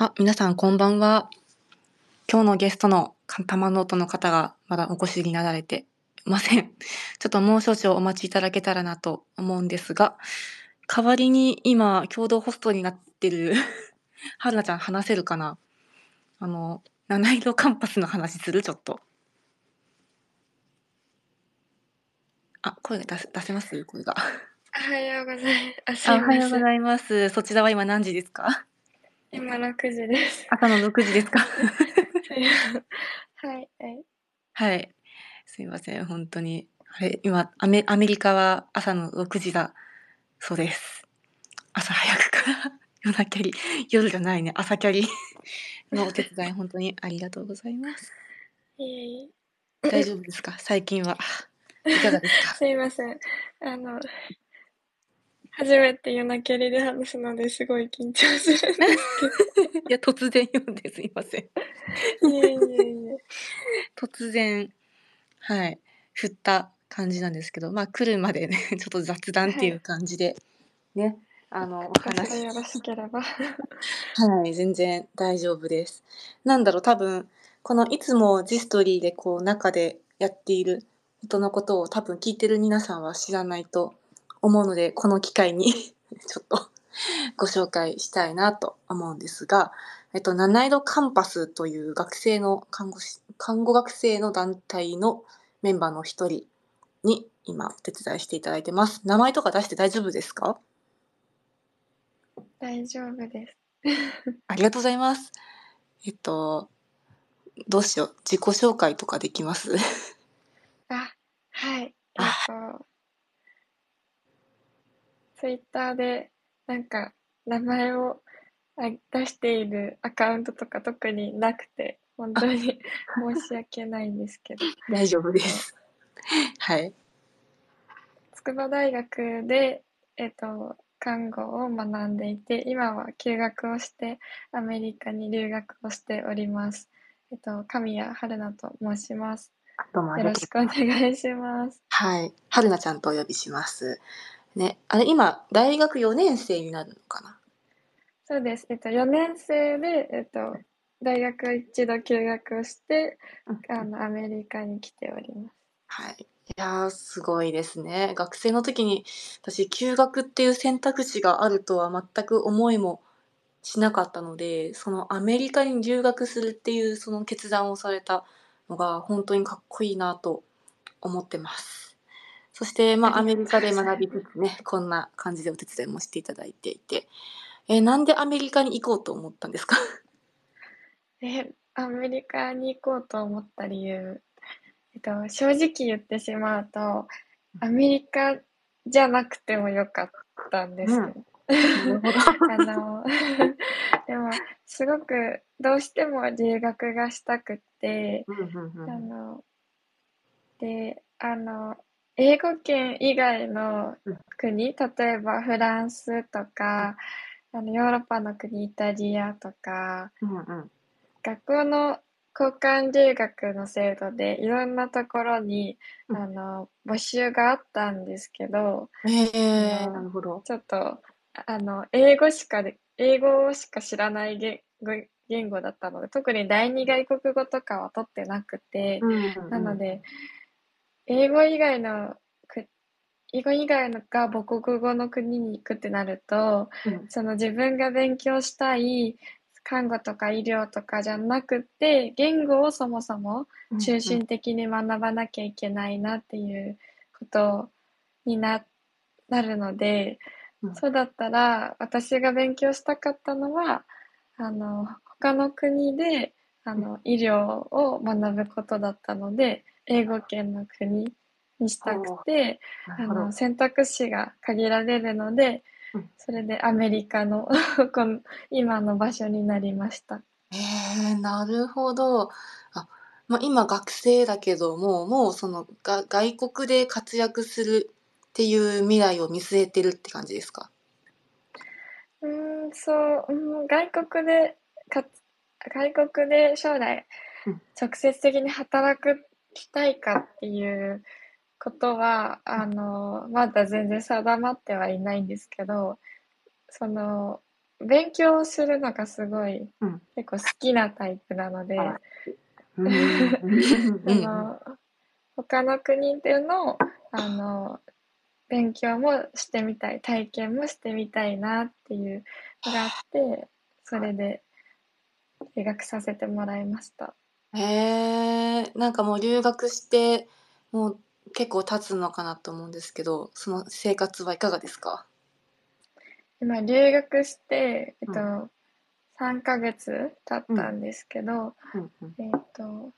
あ、皆さんこんばんは。今日のゲストのカンタマノートの方がまだお越しになられていません。ちょっともう少々お待ちいただけたらなと思うんですが、代わりに今共同ホストになってるはるなちゃん話せるかな？あの、七色カンパスの話する？ちょっと。あ、声が出せ出せます？声が。おはようございます。あ。おはようございます。そちらは今何時ですか？今6時です。朝の6時ですか？はい、はい。はい。すいません、本当に。あれ、今、アメアメリカは朝の6時だそうです。朝早くから 夜なキャリ、夜じゃないね、朝キャリ のお手伝い本当にありがとうございます。大丈夫ですか？最近は。いかがですえ。か？すいません。あの、初めて夜なけりで話すのですごい緊張するんです いや、突然読んですいません。けど。いえいえいえ。突然、はい、振った感じなんですけど、まあ来るまでね、ちょっと雑談っていう感じで、ね、あの、お話よろしければ。はい、全然大丈夫です。なんだろう、多分、このいつもジストリーでこう中でやっている人のことを多分聞いてる皆さんは知らないと思うので、この機会に ちょっとご紹介したいなと思うんですが、えっと、七色カンパスという学生の看護師、看護学生の団体のメンバーの一人に今お手伝いしていただいてます。名前とか出して大丈夫ですか？大丈夫です。ありがとうございます。えっと、どうしよう。自己紹介とかできます？あ、はい。えっあと、ツイッターでなんか名前をあ出しているアカウントとか特になくて、本当に申し訳ないんですけど、大丈夫です。はい。筑波大学で、えっと、看護を学んでいて、今は休学をしてアメリカに留学をしております。えっと、神谷春菜と申します。どうもありがとうよろしくお願いします。はい。はるなちゃんとお呼びします。ね。あれ、今、大学4年生になるのかな？そうです。えっと、4年生で、えっと、大学一度休学をして、あの、アメリカに来ております。はい。いやー、すごいですね。学生の時に、私、休学っていう選択肢があるとは全く思いもしなかったので、そのアメリカに留学するっていうその決断をされたのが本当にかっこいいなと思ってます。そして、まあ、アメリカで学びつつね、こんな感じでお手伝いもしていただいていて、えーなんでアメリカに行こうと思ったんですか？え、アメリカに行こうと思った理由、えっと、正直言ってしまうと、アメリカじゃなくてもよかったんです。よ。なるほど。あの、でも、すごくどうしても留学がしたくって、うんうんうん。あの、で、あの、英語圏以外の国、例えばフランスとか、あのヨーロッパの国、イタリアとか、うんうん。学校の交換留学の制度でいろんなところに、うん。あの、募集があったんですけど、ええ。あのなるほど。ちょっと、あの、英語しかで、英語しか知らない言語言語だったので、特に第二外国語とかは取ってなくて、うんうんうん。なので、英語以外のく、英語以外のが母国語の国に行くってなると、うん。その自分が勉強したい看護とか医療とかじゃなくて、言語をそもそも中心的に学ばなきゃいけないなっていうことにな、なるので、うん。そうだったら私が勉強したかったのは、あの、他の国で、あの、医療を学ぶことだったので、英語圏の国にしたくて、あの、選択肢が限られるのでうん、それでアメリカの この今の場所になりました。ええなるほど。あ、まあ、今学生だけども、もうそのが外国で活躍するっていう未来を見据えてるって感じですか？うーん、そう、うん、外国でかつ、外国で将来うん直接的に働くきたいかっていうことは、あの、まだ全然定まってはいないんですけど、その、勉強するのがすごい、うん。結構好きなタイプなので、うの他の国でのあの勉強もしてみたい体験もしてみたいなっていうのがあってそれで留学させてもらいました。へえ、なんかもう留学して、もう結構経つのかなと思うんですけど、その生活はいかがですか？今留学して、えっとう3ヶ月経ったんですけど、うん。うん。えっと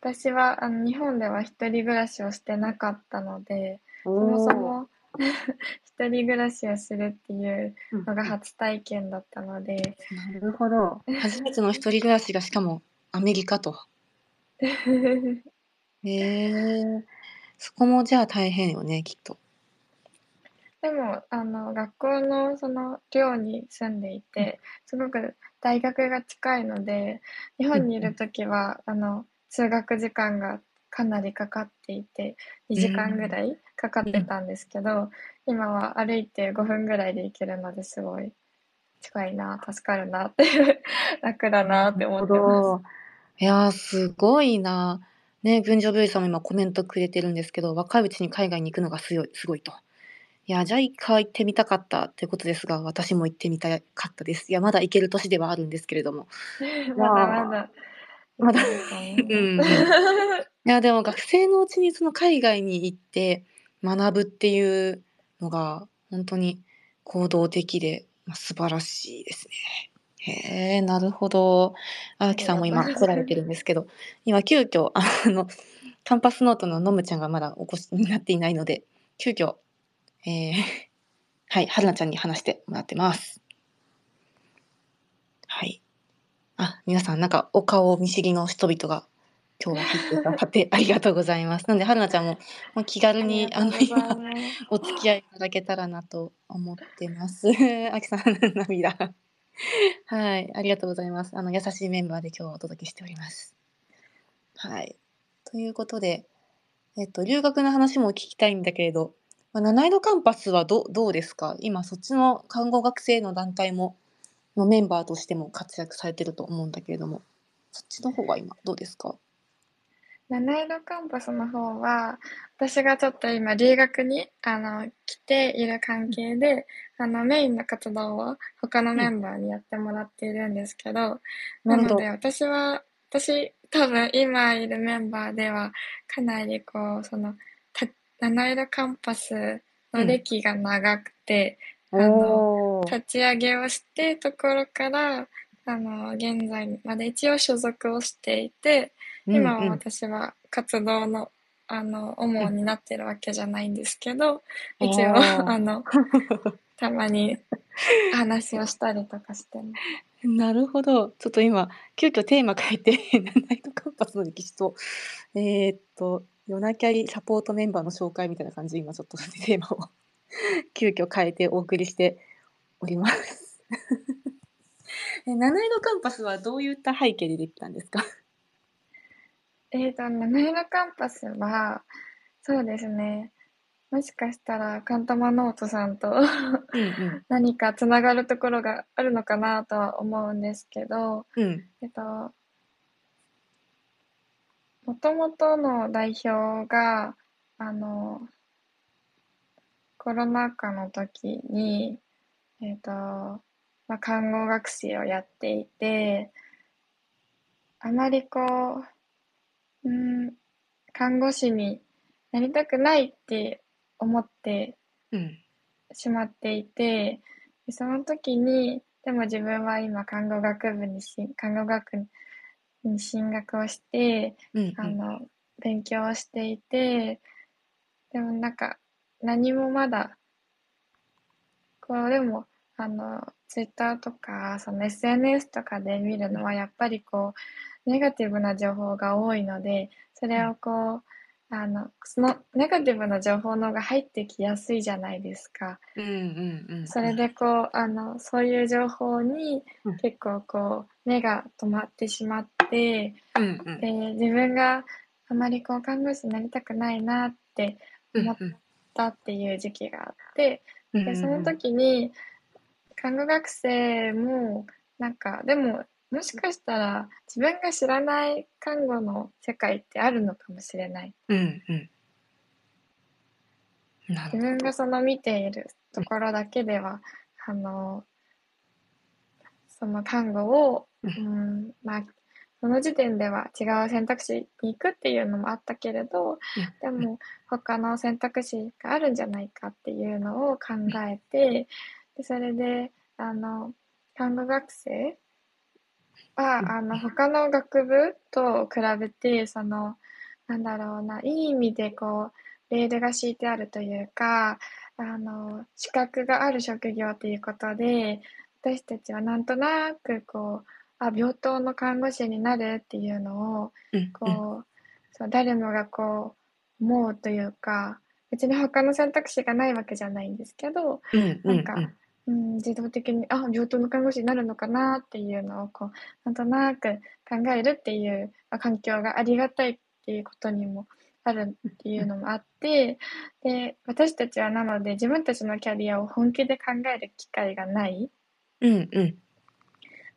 私はあの日本では一人暮らしをしてなかったのでそもそも 一人暮らしをするっていううんのが初体験だったので、なるほど。初めての一人暮らしがしかもアメリカと。へえ。そこもじゃあ大変よね、きっと。でもあの学校のその寮に住んでいてすごく大学が近いので日本にいる時はあの通学時間がかなりかかっていて2時間ぐらいかかってたんですけど今は歩いて5分ぐらいで行けるのですごい近いな助かるなって 楽だなって思ってます。いやー、すごいな。ね、群青病院さんも今コメントくれてるんですけど、若いうちに海外に行くのがすごいすごいと。いや、ジャイカ行ってみたかったってことですが、私も行ってみたかったです。いや、まだ行ける年ではあるんですけれども。まだまだまだうんうん いや、でも学生のうちにその海外に行って学ぶっていうのが本当に行動的で、ま、素晴らしいですね。へえ、なるほど。荒木さんも今来られてるんですけど、今急遽あのカンパスノートののむちゃんがまだお越しになっていないので、急遽、ええ、はい、はるなちゃんに話してもらってます。はい。あ、皆さんなんかお顔見知りの人々が今日は入ってくださって ありがとうございます。なのではるなちゃんも、もう気軽にあの今。お付き合いいただけたらなと思ってます。あきさん涙。はい、ありがとうございます。あの優しいメンバーで今日はお届けしております。はい。ということで、えっと留学の話も聞きたいんだけれど、まあ、七色カンパスはどどうですか？今そっちの看護学生の団体ものメンバーとしても活躍されてると思うんだけれども、そっちの方は今どうですか？七色カンパスの方は私がちょっと今留学にあの来ている関係であのメインの活動を他のメンバーにやってもらっているんですけど、なので私は私多分今いるメンバーではかなりこうそのた七色カンパスの歴が長くて、あの立ち上げをしてところからあの現在まで一応所属をしていて今は私は活動のあの主になってるわけじゃないんですけど、うん一応 あのたまに話をしたりとかしてます。なるほど。ちょっと今、急遽テーマ変えて、ナイトカンパスの歴史と、えーっと、ヨナキャリサポートメンバーの紹介みたいな感じで、今ちょっとテーマを 急遽変えてお送りしております。え七色カンパスはどういった背景でできたんですか？えーと、七色カンパスは、そうですね、もしかしたらカンタマノートさんと。何かつながるところがあるのかなとは思うんですけど、うん。えっと、もともとの代表が、あの、コロナ禍の時に、えっと、まあ、看護学生をやっていて、あまりこう、うん、看護師になりたくないって思ってうん。しまっていて、でその時に、でも自分は今看護学部にし、看護学に進学をして、うん。あの、勉強をしていて、でもなんか、何もまだ、こう、でも、あの、ツイッターとか、その SNS とかで見るのは、やっぱりこう、ネガティブな情報が多いので、それをこう、あの、そのネガティブな情報の方が入ってきやすいじゃないですか。うんうんうん。それでこう、あの、そういう情報にうん結構こう、目が止まってしまって、うんうん。で、自分があまりこう、看護師になりたくないなってうん思ったっていう時期があって、うんで、その時に、看護学生も、なんか、でも、もしかしたら自分が知らない看護の世界ってあるのかもしれない。うんうん。な。自分がその見ているところだけでは、あの、その看護を、ううん、まあ、その時点では違う選択肢に行くっていうのもあったけれど、でも他の選択肢があるんじゃないかっていうのを考えて、でそれで、あの、看護学生は、うん。あの、他の学部と比べて、その、なんだろうな、いい意味でこう、レールが敷いてあるというか、あの、資格がある職業ということで、私たちはなんとなくこう、あ、病棟の看護師になるっていうのを、うんうん。こう、そう誰もがこう、思うというか、別に他の選択肢がないわけじゃないんですけど、うんうんなんか、うん、自動的に、あ、病棟の看護師になるのかなっていうのを、こう、なんとなく考えるっていう、まあ環境がありがたいっていうことにもあるっていうのもあって、で、私たちはなので自分たちのキャリアを本気で考える機会がないうんうん。っ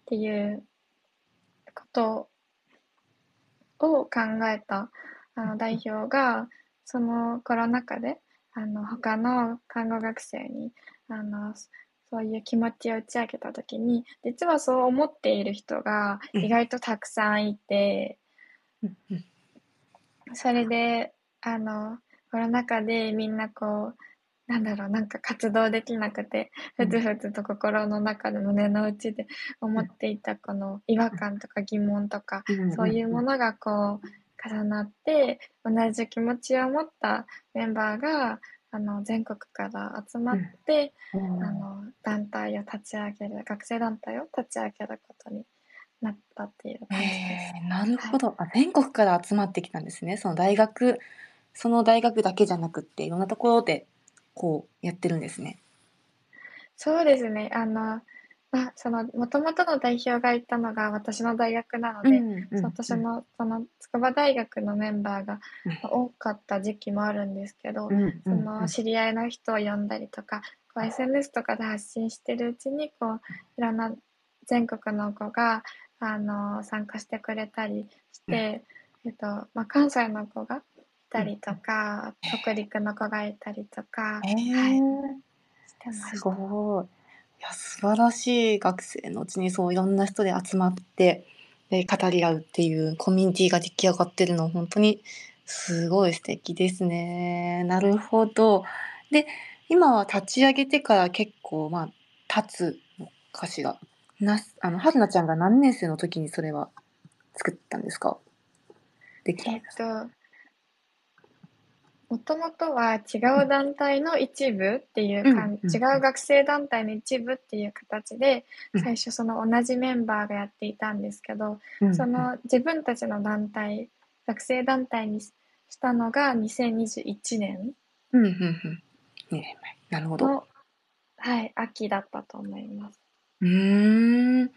ていうことを考えたあの代表が、そのコロナ禍で、あの、他の看護学生に、あの、そういう気持ちを打ち明けたときに、実はそう思っている人がうん。意外とたくさんいて、それで、あの、コロナ禍でみんなこう、なんだろう、なんか活動できなくて、うん。ふつふつと心の中で胸の内で思っていたこの違和感とか疑問とか、そういうものがこう重なって、同じ気持ちを持ったメンバーが、あの、全国から集まって、うん。あの、団体を立ち上げる、学生団体を立ち上げることになったっていう感じです。えーなるほど、あ全国から集まってきたんですね。その大学その大学だけじゃなくっていろんなところでこうやってるんですね。そうですね。あの、まあ、その、もともとの代表がいたのが私の大学なので、そう私の、その、筑波大学のメンバーがうん多かった時期もあるんですけど、うんうんその、知り合いの人を呼んだりとか、こう SNS とかで発信してるうちに、こう、いろんな全国の子が、あの、参加してくれたりして、えっと、まあ、関西の子がいたりとか、北陸の子がいたりとか、えーはい。すごい。いや素晴らしい学生のうちにそういろんな人で集まってで語り合うっていうコミュニティが出来上がってるの本当にすごい素敵ですね。なるほど。で今は立ち上げてから結構まあ経つのかしら。なあの春菜ちゃんが何年生の時にそれは作ったんですか？できたえっと、もともとは違う団体の一部っていうか、うんうん違う学生団体の一部っていう形で、うん最初その同じメンバーがやっていたんですけど、うんその自分たちの団体、学生団体にしたのが2021年うんうんうん二年前なるほど。の、はい、秋だったと思います。うーん、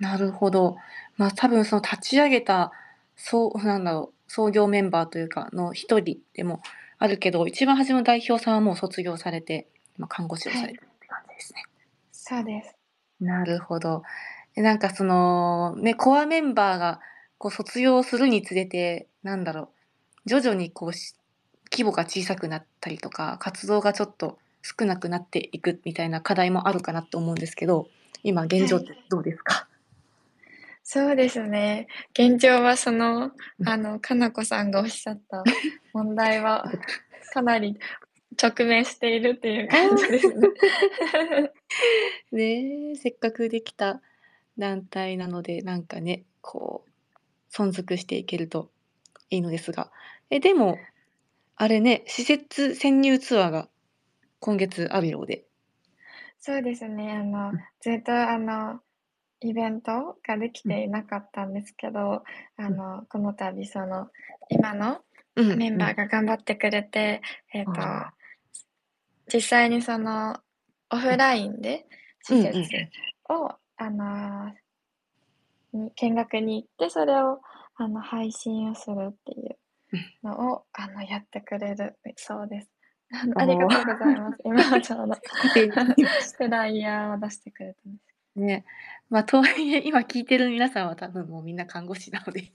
なるほど。まあ、多分その立ち上げた、そう、なんだろう、創業メンバーというかの一人でもあるけど、一番初めの代表さんはもう卒業されて、今看護師をされてるって感じですね。そうです。なるほど。でなんかその、ね、コアメンバーがこう卒業するにつれて、なんだろう、徐々にこうし規模が小さくなったりとか、活動がちょっと少なくなっていくみたいな課題もあるかなと思うんですけど、今現状ってどうですか、そうですね。現状はそのう、んあの、かなこさんがおっしゃった問題は、かなり直面しているっていう感じですね。ねえせっかくできた団体なのでなんかねこう存続していけるといいのですがえでもあれね施設潜入ツアーが今月あるようでそうですね。あのうん、ずっとあの、イベントができていなかったんですけど、あの、この度その、今のメンバーが頑張ってくれて、えっと、あ実際にその、オフラインで施設を、あの、に見学に行って、それを、あの、配信をするっていうのを、あの、やってくれるそうです。ありがとうございます。今ちょうど フライヤーを出してくれたんです。ね。まあ、とはいえ、今聞いてる皆さんは多分もうみんな看護師なので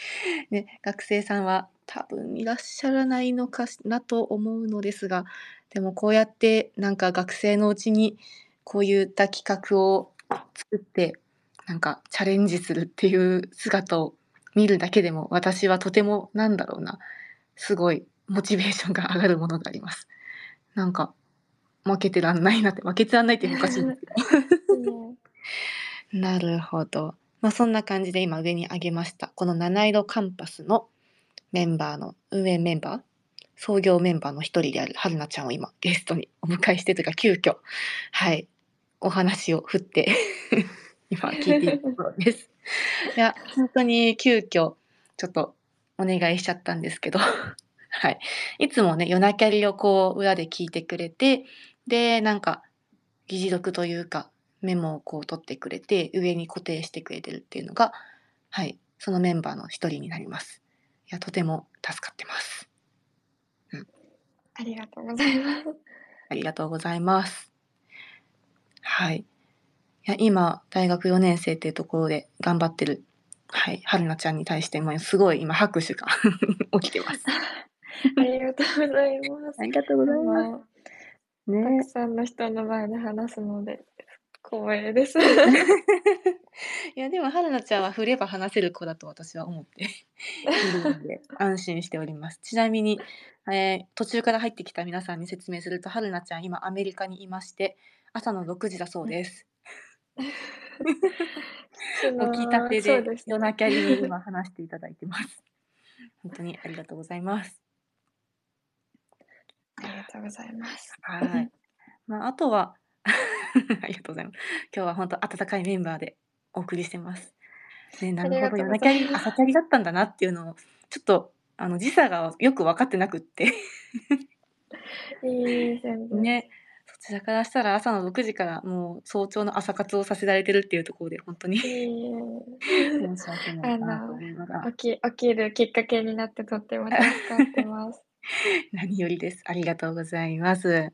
ね、学生さんは多分いらっしゃらないのかなと思うのですが、でもこうやってなんか学生のうちにこういった企画を作って、なんかチャレンジするっていう姿を見るだけでも、私はとてもなんだろうな、すごいモチベーションが上がるものがあります。なんか、負けてらんないなって、負けてらんないっておかしいんですけど。なるほど。まあ、そんな感じで今上に挙げました。この七色カンパスのメンバーの、運営メンバー、創業メンバーの一人である春菜ちゃんを今ゲストにお迎えしてというか急遽、はい、お話を振って 今聞いているところです。いや、本当に急遽ちょっとお願いしちゃったんですけど はい。いつもね、夜なキャリをこう裏で聞いてくれて、で、なんか議事録というかメモをこう取ってくれて上に固定してくれてるっていうのが、はい、そのメンバーの一人になります。いや、とても助かってます。うん。ありがとうございます。ありがとうございます。はい。いや、今、大学4年生っていうところで頑張ってる、はい、春菜ちゃんに対して、もすごい今拍手が 起きてます。ありがとうございます。ありがとうございます。ね、たくさんの人の前で話すので、光栄です。いやでも春菜ちゃんは振れば話せる子だと私は思っているので安心しております。ちなみに、えー、途中から入ってきた皆さんに説明すると春菜ちゃん今アメリカにいまして朝の6時だそうです。起きたてで夜なきゃに今話していただいてます。本当にありがとうございます。ありがとうございます。はい。まああとは ありがとうございます。今日は本当温かいメンバーでお送りしてます。ね、なるほど、夜なきゃり、朝キャリだったんだなっていうのを、ちょっと、あの、時差がよく分かってなくって。ね、そちらからしたら朝の6時からもう早朝の朝活をさせられてるっていうところで、本当に申し訳ないなと思いながら。起き起きるきっかけになってとっても助かってます。何よりです。ありがとうございます。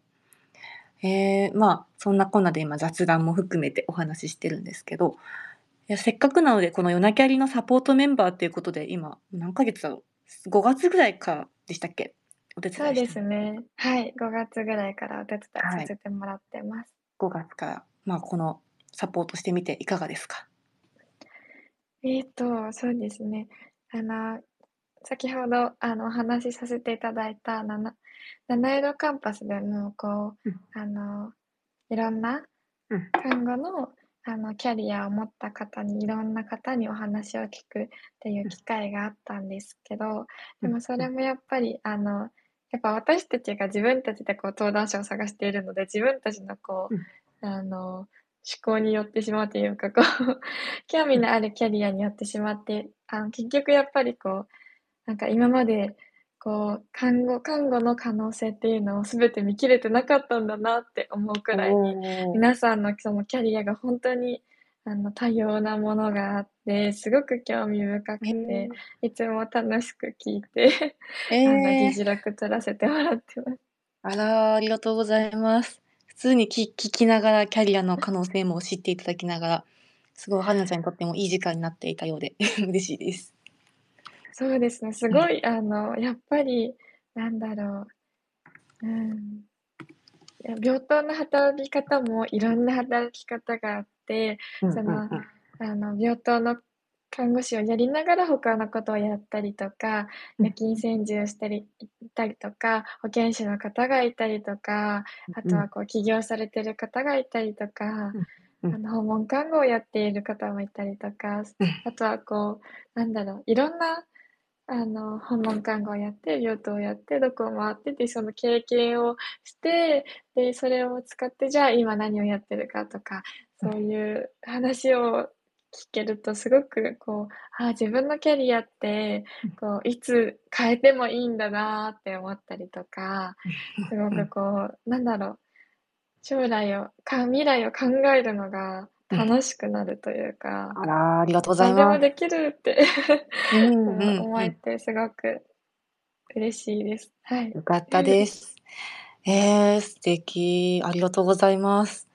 えー、まあ、そんなこんなで今雑談も含めてお話ししてるんですけど、いや、せっかくなので、この夜なキャリのサポートメンバーっていうことで、今、何ヶ月だろう ?5 月ぐらいからでしたっけお手伝いそうですね。はい、5月ぐらいからお手伝いさせてもらってます。5月から、まあ、このサポートしてみていかがですか？えっと、そうですね。あの、先ほど、あの、お話しさせていただいた、なな七色カンパスでも、こう、うん。あの、いろんな看護の、あの、キャリアを持った方に、いろんな方にお話を聞くっていう機会があったんですけど、でもそれもやっぱり、あの、やっぱ私たちが自分たちでこう登壇者を探しているので、自分たちのこう、うん。あの、思考によってしまうというか、こう、興味のあるキャリアによってしまって、あの、結局やっぱりこう、なんか今までこう、看護看護の可能性っていうのを全て見切れてなかったんだなって思うくらいに、皆さんのそのキャリアが本当にあの多様なものがあって、すごく興味深くて、いつも楽しく聞いて、えー、あの議事録取らせてもらってます。あら、ありがとうございます。普通に聞聞きながらキャリアの可能性も知っていただきながら、すごい春菜ちゃんにとってもいい時間になっていたようで 嬉しいです。そうですね、すごい、あの、やっぱり、なんだろう、うん。や、病棟の働き方もいろんな働き方があって、その、あの、病棟の看護師をやりながら他のことをやったりとか、夜勤専従したりいたりとか、保健師の方がいたりとか、あとはこう起業されてる方がいたりとか、あの、訪問看護をやっている方もいたりとか、あとはこう、なんだろう、いろんなあの、訪問看護をやって、病棟をやって、どこを回ってて、その経験をして、で、それを使って、じゃあ今何をやってるかとか、そういう話を聞けるとすごくこう、ああ、自分のキャリアって、こう、いつ変えてもいいんだなって思ったりとか、すごくこう、なんだろう、将来をか未来を考えるのが楽しくなるというか、あら、ありがとうござい何でもできるってうんうん思えてすごく嬉しいです。はい。よかったです。えー、素敵。ありがとうございます。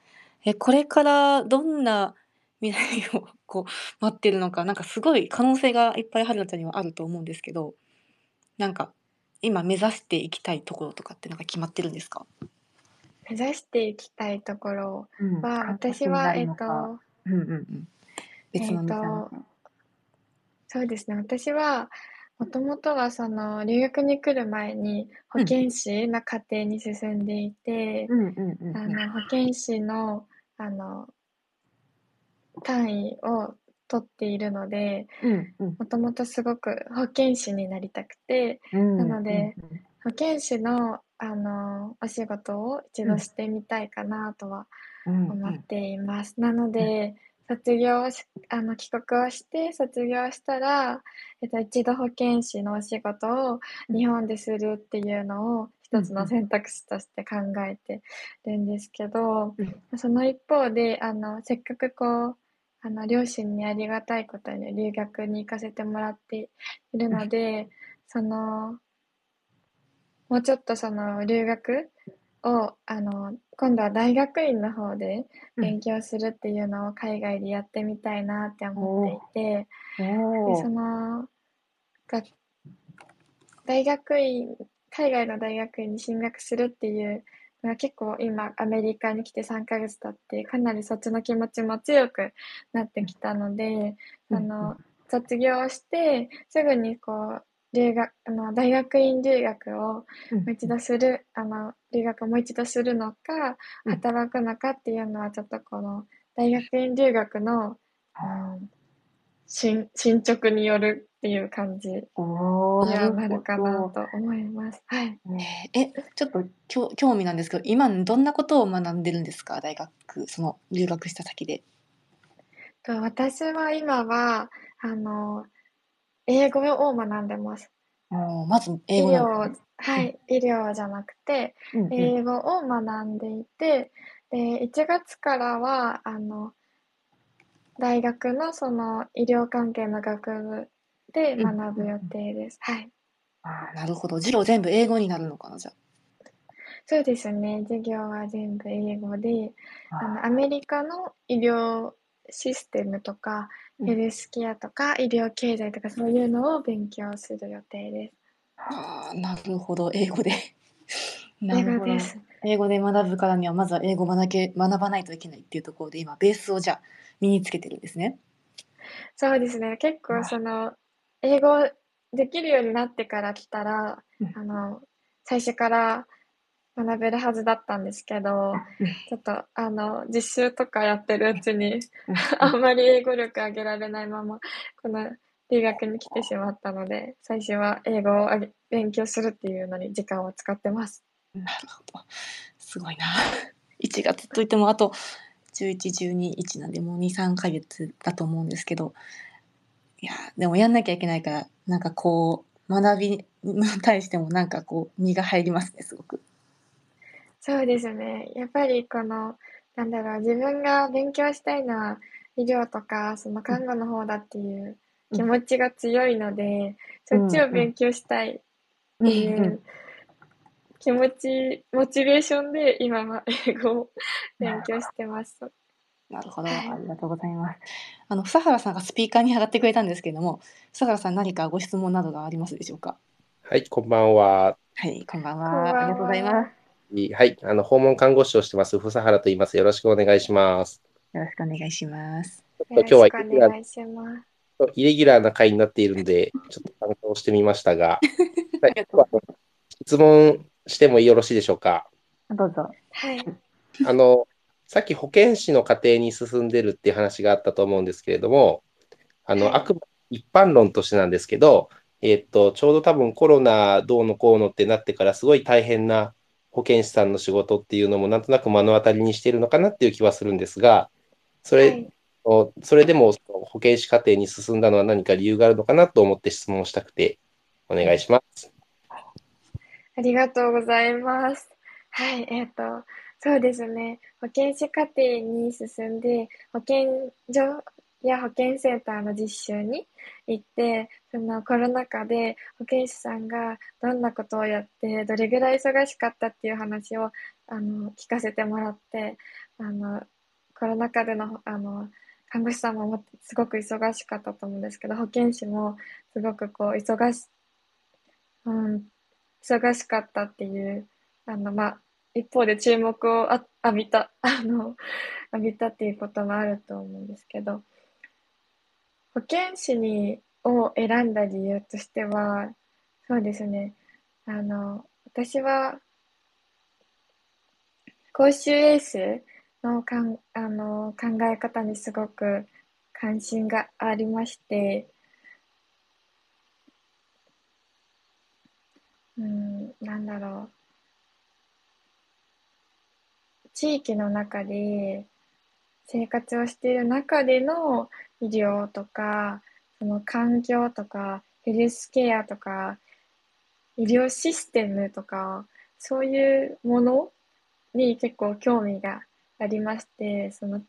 え、これからどんな未来をこう待ってるのか、なんかすごい可能性がいっぱい春菜ちゃんにはあると思うんですけど、なんか今目指していきたいところとかってなんか決まってるんですか？目指していきたいところうん、は、私は、えっと。うんうんうん。別の道なのか。そうですね、私はもともとはその留学に来る前に保うん。健師の課程に進んでいて。あの、保健師の、あの単位を取っているので。もともとすごく保健師になりたくて、うんうんなので、うん。保健師の、あの、お仕事を一度うん。してみたいかなとは。思っています。なのうん。で、卒業をしあの、帰国をして卒業したら、えっと、一度保健師のお仕事をうん。日本でするっていうのをう一つ。の選択肢として考えてるんですけど、うん。その一方で、あの、せっかくこう、あの、両親にありがたいことに留学に行かせてもらっているうん。ので、そのもうちょっとその留学を、あの、今度は大学院の方でうん。勉強するっていうのを海外でやってみたいなって思っていおて、お。で、そ。の、が大学院海外の大学院に進学するっていうのが結構今アメリカに来て3ヶ月経って、かなりそっちの気持ちも強くなってうん。きたので、うんうん。あの、卒業してすぐにこう、留学あの、大学院留学をうんもう一うん。度するあの、留学をもう一度するのか、うん。働くのかっていうのはちょっとこの大学院留学の、う。ん、しん進捗によるっていう感じにはなるかなど。と思います。はい。え、ちょっときょ興味なんですけど、今どんなことを学んでるんですか？大学その留学した先で。と、私は今は、あの、英語を学んでます。まず英医語ね。療はうん。い、医療じゃなくて、うんうん。英語を学んでいて、で、1月からは、あの、大学のその医療関係の学部でうん学ぶ予。定です。はい。ああ、なるほど。授業全部英語になるのかな、じゃあ。そうですね、授業は全部英語で、あの。アメリカの医療システムとか、うん。ヘルスケアとか、医療経済とかそういうのを勉強する予定です。はあ、なるほど、英語で。な英。語です。英語で学ぶからには、まずは英語を学け学ばないといけないっていうところで、今ベースをじゃあ、身につけてるんですね。そうですね、結構。その、英語できるようになってから来たら、うん。あの、最初から学べるはずだったんですけど。ちょっとあの、実習とかやってるうちに、うんあうん。んまり英語力上げられないまま、この留学に来てしまったので、最初は英語を勉強するっていうのに時間を使ってます。なるほど。すごいな。1月といってもあと11、12、1なんで、もう2、3ヶ月だと思うんですけど。いや、でもやんなきゃいけないから、なんかこう、学びに対してもなんかこう、身が入りますね、すごく。そうですね。やっぱりこの、なんだろう、自分が勉強したいのは医療とか、そのうん。看護の方だっていううん。気持ちが強いので、うそっち。を勉強したいっうんていううん気持ちモチベーションで今は英語を勉強。してます。なるほど、はい。ありがとうございます。あの、房原さんがスピーカーに上がってくれたんですけども、房原さん何かご質問などがありますでしょうか？はい、こんばんは。はい、こんばんこんは。ありがとうございまは。す。いはい、あの、訪問看護師をしてます、房原と言います。よろしくお願いします。よろしくお願いします。今日はイレギュラー願いします。イレギュラーな回になっているので、ちょっと参加をしてみましたが、はあい。質問してもよろしいでしょうか？どうぞ。はい。あの、さっき保健師の課程に進んでるっていう話があったと思うんですけれども、あの、はい。あくま一般論としてなんですけど、えっと、ちょうど多分コロナどうのこうのってなってからすごい大変な保健師さんの仕事っていうのもなんとなく目の当たりにしているのかなっていう気はするんですが、それ、はい。おそれでも保健師課程に進んだのは何か理由があるのかなと思って質問したくてお願いします。ありがとうございます。はい、えっと、そうですね。保健師課程に進んで、保健所や保健センターの実習に行ってそのコロナ禍で保健師さんがどんなことをやってどれぐらい忙しかったっていう話をあの聞かせてもらってあのコロナ禍でのあの看護師さんもすごく忙しかったと思うんですけど保健師もすごくこう忙し,、うん、忙しかったっていうあの、まあ、一方で注目を浴びたあの浴びたっていうこともあると思うんですけど保健師にを選んだ理由としてはそうですね。あの私は公衆衛生のかんあの考え方にすごく関心がありましてうんなんだろう。地域の中で生活をしている中での医療とかその環境とかヘルスケアとか医療システムとかそういうものに結構興味がありましてその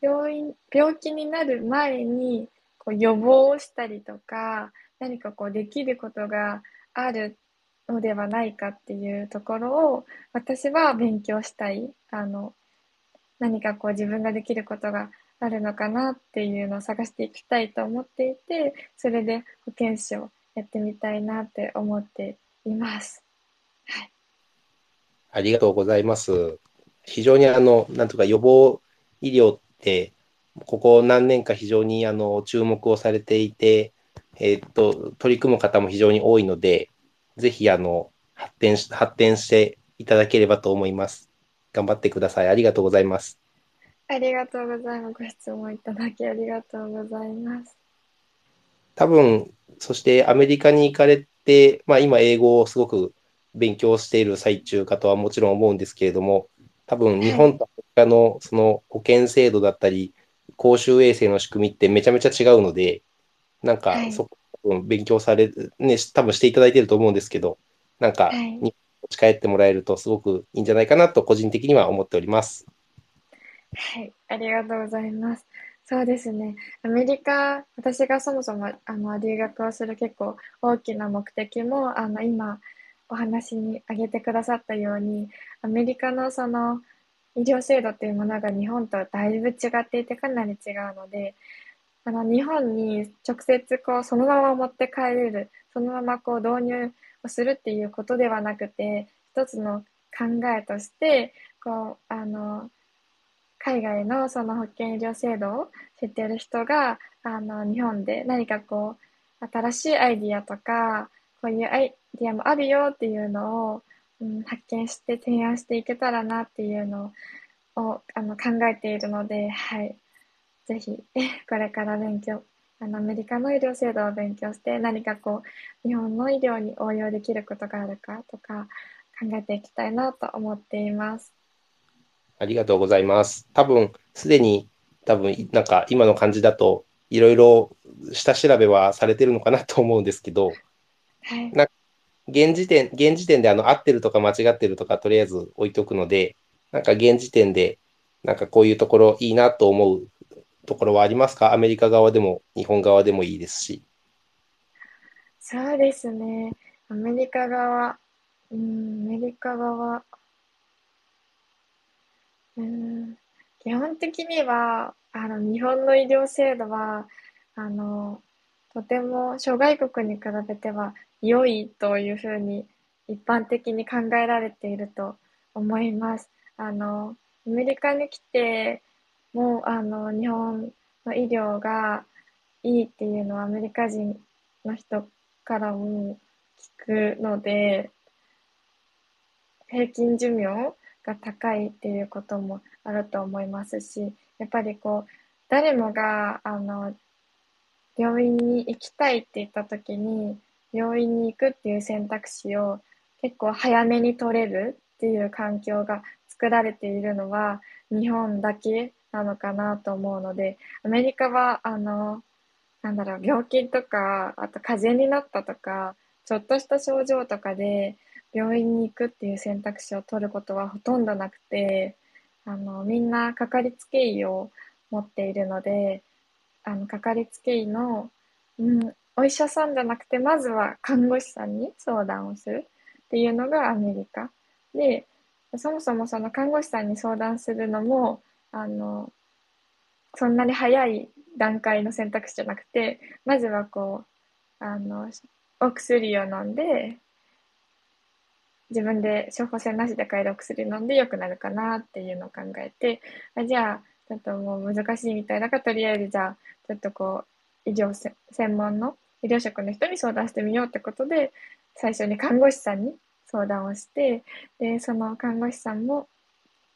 病院病気になる前にこう予防をしたりとか何かこうできることがあるのではないかっていうところを私は勉強したい。あの何かこう自分ができることがあるのかなっていうのを探していきたいと思っていてそれで保健師をやってみたいなって思っています。はい、ありがとうございます。非常にあの、なんとか予防医療って、ここ何年か非常にあの注目をされていて、えー、っと、取り組む方も非常に多いので、ぜひあの、発展し、発展していただければと思います。頑張ってください。ありがとうございます。ありがとうございます。ご質問いただきありがとうございます。多分、そしてアメリカに行かれて、まあ今英語をすごく勉強している最中かとはもちろん思うんですけれども、多分日本とアメリカのその保険制度だったり、公衆衛生の仕組みってめちゃめちゃ違うので、なんかそこ、勉強され、ね、多分していただいてると思うんですけど、なんか、に持ち帰ってもらえるとすごくいいんじゃないかなと個人的には思っております。はい、ありがとうございます。そうですね。アメリカ、私がそもそもあの留学をする結構大きな目的も、あの今、お話に挙げてくださったように、アメリカのその医療制度っていうものが日本とはだいぶ違っていてかなり違うので、あの日本に直接こうそのまま持って帰れる、そのままこう導入をするっていうことではなくて、一つの考えとして、こう、あの、海外のその保険医療制度を知っている人が、あの、日本で何かこう、新しいアイディアとか、こういうアイディアもあるよっていうのを、うん、発見して提案していけたらなっていうのをあの考えているので、はい。ぜひ、これから勉強、あの、アメリカの医療制度を勉強して、何かこう、日本の医療に応用できることがあるかとか、考えていきたいなと思っています。ありがとうございます。多分、すでに、多分、なんか今の感じだと、いろいろ下調べはされてるのかなと思うんですけど、はい、な現時点、現時点であの合ってるとか間違ってるとかとりあえず置いとくので、なんか現時点で、なんかこういうところいいなと思うところはありますか？アメリカ側でも日本側でもいいですし。そうですね。アメリカ側、うん、アメリカ側、うん、基本的には、あの、日本の医療制度は、あの、とても諸外国に比べては良いというふうに一般的に考えられていると思います。あの、アメリカに来て、もう、あの、日本の医療がいいっていうのはアメリカ人の人からも聞くので、平均寿命が高いっていうこともあると思いますし、やっぱりこう、誰もが、あの、病院に行きたいって言った時に、病院に行くっていう選択肢を結構早めに取れるっていう環境が作られているのは日本だけなのかなと思うので、アメリカは、あの、なんだろう、病気とか、あと風邪になったとか、ちょっとした症状とかで病院に行くっていう選択肢を取ることはほとんどなくて、あの、みんなかかりつけ医を持っているので、あの、かかりつけ医の、うん、お医者さんじゃなくて、まずは看護師さんに相談をするっていうのがアメリカ。で、そもそもその看護師さんに相談するのも、あの、そんなに早い段階の選択肢じゃなくて、まずはこう、あの、お薬を飲んで、自分で処方箋なしで買えるお薬飲んで良くなるかなっていうのを考えて、あじゃあ、ちょっともう難しいみたいだから、とりあえずじゃあ、ちょっとこう、医療専門の医療職の人に相談してみようってことで、最初に看護師さんに相談をして、で、その看護師さんも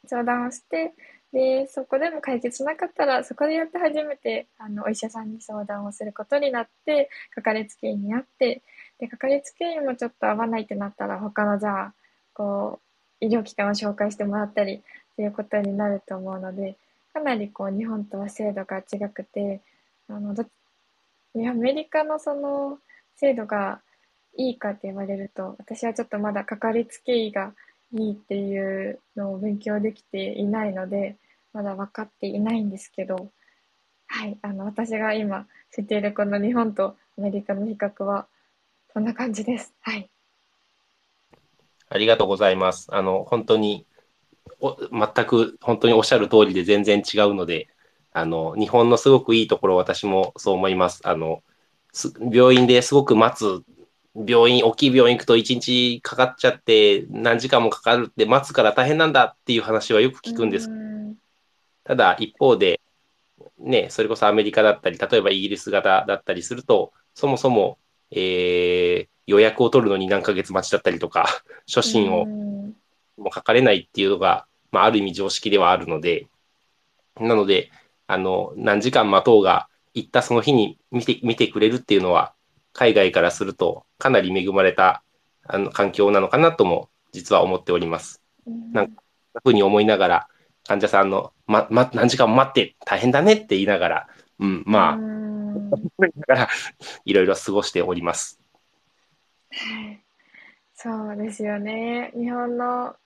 相談をして、で、そこでも解決しなかったら、そこでやって初めて、あの、お医者さんに相談をすることになって、かかりつけ医に会って、で、かかりつけ医もちょっと合わないってなったら、他のじゃあ、こう、医療機関を紹介してもらったりっていうことになると思うので、かなりこう、日本とは制度が違くて、あの、どアメリカのその制度がいいかって言われると、私はちょっとまだかかりつけ医がいいっていうのを勉強できていないので、まだ分かっていないんですけど、はい、あの、私が今知っているこの日本とアメリカの比較は、こんな感じです。はい。ありがとうございます。あの、本当に、お全く本当におっしゃる通りで全然違うので、あの、日本のすごくいいところ、私もそう思います。あの、病院ですごく待つ病院、大きい病院行くと1日かかっちゃって、何時間もかかるって待つから大変なんだっていう話はよく聞くんです。ただ、一方で、ね、それこそアメリカだったり、例えばイギリス型だったりすると、そもそも、えー、予約を取るのに何ヶ月待ちだったりとか、初診をも書かれないっていうのが、まあ、ある意味常識ではあるので、なので、あの、何時間待とうが、行ったその日に見て、見てくれるっていうのは、海外からするとかなり恵まれたあの環境なのかなとも実は思っております。なんかふうに思いながら患者さんの、まま、何時間も待って大変だねって言いながら、うん、まあ、だからいろいろ過ごしております。そうですよね。日本の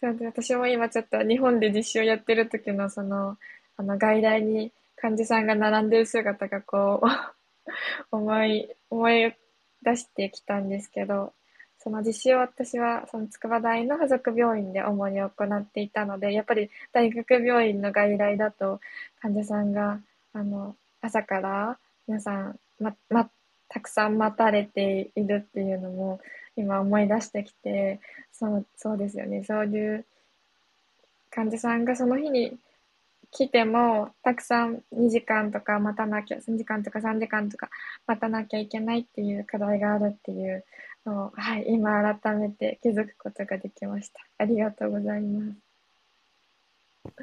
そう私も今ちょっと日本で実習をやってる時のそのあの外来に患者さんが並んでる姿がこう 思い、思い出してきたんですけど、その実習を私はその筑波大の附属病院で主に行っていたので、やっぱり大学病院の外来だと患者さんがあの朝から皆さん、まま、たくさん待たれているっていうのも今思い出してきて、そうそうですよね、そういう患者さんがその日に来ても、たくさん2時間とか待たなきゃ、3時間とか3時間とか待たなきゃいけないっていう課題があるっていうのを、はい、今改めて気づくことができました。ありがとうございます。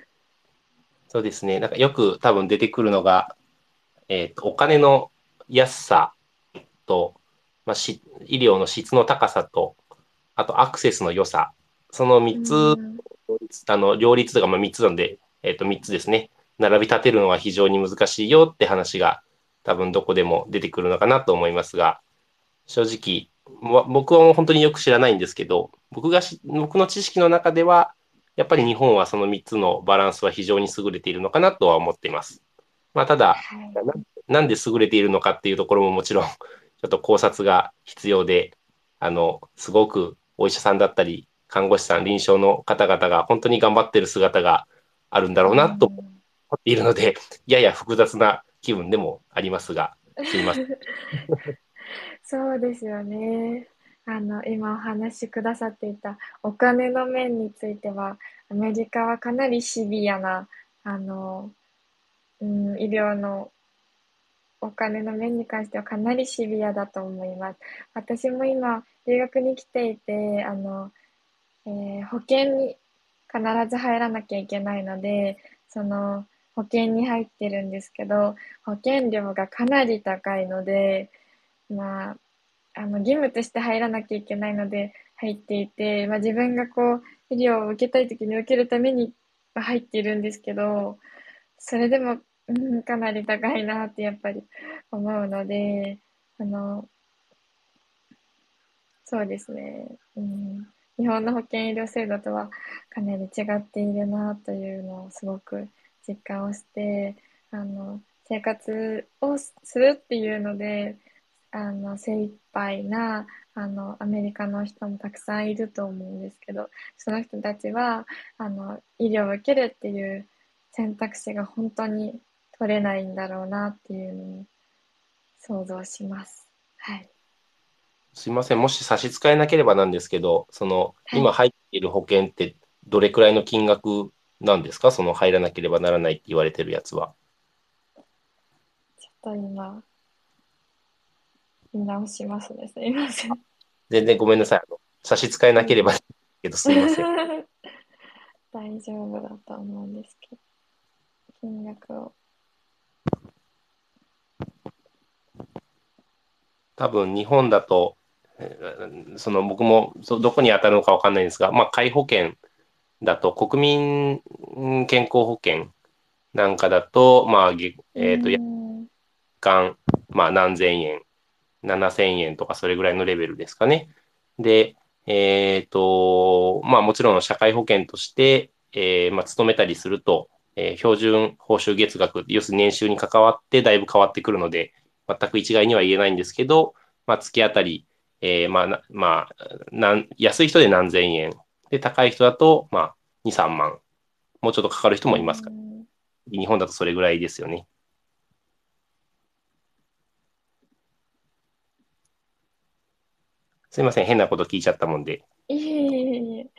そうですね。なんかよく多分出てくるのが、えっ、ー、と、お金の安さと、まあ、し医療の質の高さと、あとアクセスの良さ、その3つ、あの両立とかまあ3つなんで、えっ、ー、と、3つですね。並び立てるのは非常に難しいよって話が多分どこでも出てくるのかなと思いますが、正直、僕は本当によく知らないんですけど、僕が僕の知識の中では、やっぱり日本はその3つのバランスは非常に優れているのかなとは思っています。まあ、ただ、なんで優れているのかっていうところももちろん、ちょっと考察が必要で、あの、すごくお医者さんだったり、看護師さん、臨床の方々が本当に頑張ってる姿があるんだろうなと思っているので、やや複雑な気分でもありますが、すみません。そうですよね。あの、今お話しくださっていたお金の面については、アメリカはかなりシビアな、あの、うん、医療のお金の面に関してはかなりシビアだと思います。私も今、留学に来ていて、あの、えー、保険に必ず入らなきゃいけないので、その保険に入ってるんですけど、保険料がかなり高いので、まあ、あの義務として入らなきゃいけないので入っていて、まあ、自分がこう医療を受けたい時に受けるために入っているんですけど、それでも、うん、かなり高いなってやっぱり思うので、あの、そうですね。うん日本の保険医療制度とはかなり違っているなというのをすごく実感をして、あの、生活をするっていうので、あの、精一杯な、あの、アメリカの人もたくさんいると思うんですけど、その人たちは、あの、医療を受けるっていう選択肢が本当に取れないんだろうなっていうのを想像します。はい。すいません、もし差し支えなければなんですけど、その、はい今入っている保険ってどれくらいの金額なんですか？その入らなければならないって言われてるやつは。ちょっと今、見直しますね。すいません。全然ごめんなさい。差し支えなければけど、すいません。大丈夫だと思うんですけど、金額を。多分日本だと、えーその僕もそどこに当たるのかわかんないんですが、まあ、皆保険だと国民健康保険なんかだと、まあ、げえっ、と、う約ん間、まあ、何千円、7000円とかそれぐらいのレベルですかね。で、えっ、と、まあもちろん社会保険として、えーまあ勤めたりすると、えー標準報酬月額、要するに年収に関わってだいぶ変わってくるので、全く一概には言えないんですけど、まあ月当たり、えーまあな、まあ、なん安い人で何千円。で、高い人だと、まあ、2、3万。もうちょっとかかる人もいますから、うん日本だとそれぐらいですよね。すいません、変なこと聞いちゃったもんで。いえいえいえ。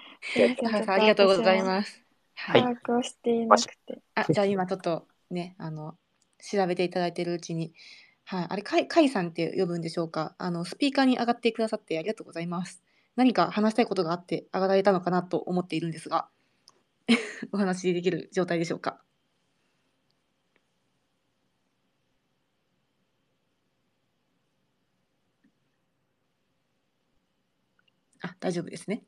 ありがとうございます。はい把握をしていなくて。あ、じゃあ今ちょっとね、あの、調べていただいているうちに、はい、あれ、かい、かいさんって呼ぶんでしょうか？あの、スピーカーに上がってくださってありがとうございます。何か話したいことがあって上がられたのかなと思っているんですが、お話しできる状態でしょうか？あ、大丈夫ですね。